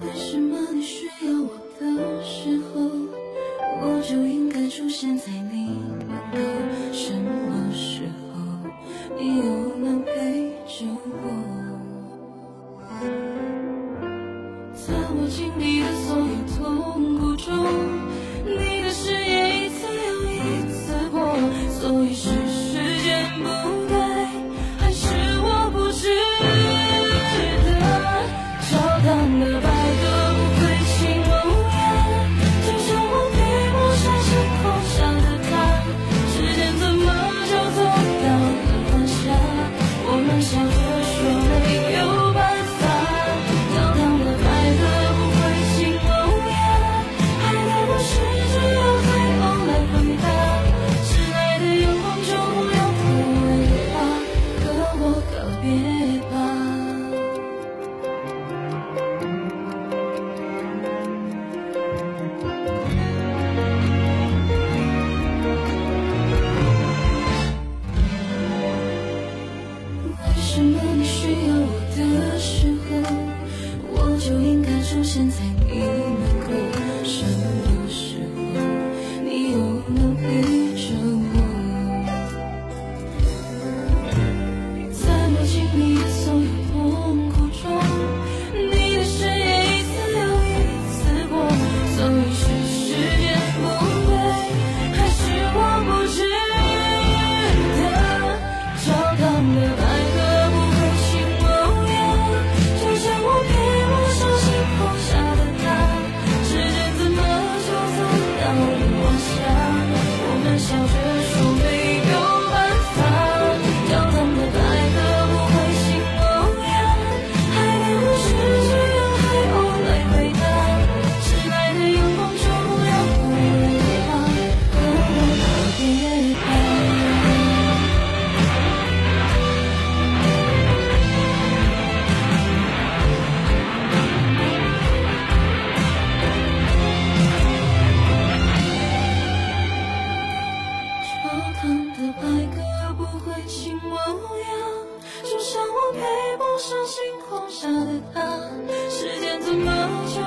为什么你需要我的时候，我就应该出现在你门口？什么时候你又能陪着我？在我经历。不该还是我不值得教堂的白现在你难够什么时候你又能陪着我在我经历的所有痛苦中你的誓言一次又一次过所以是时间模样就像我配不上星空下的他，时间怎么？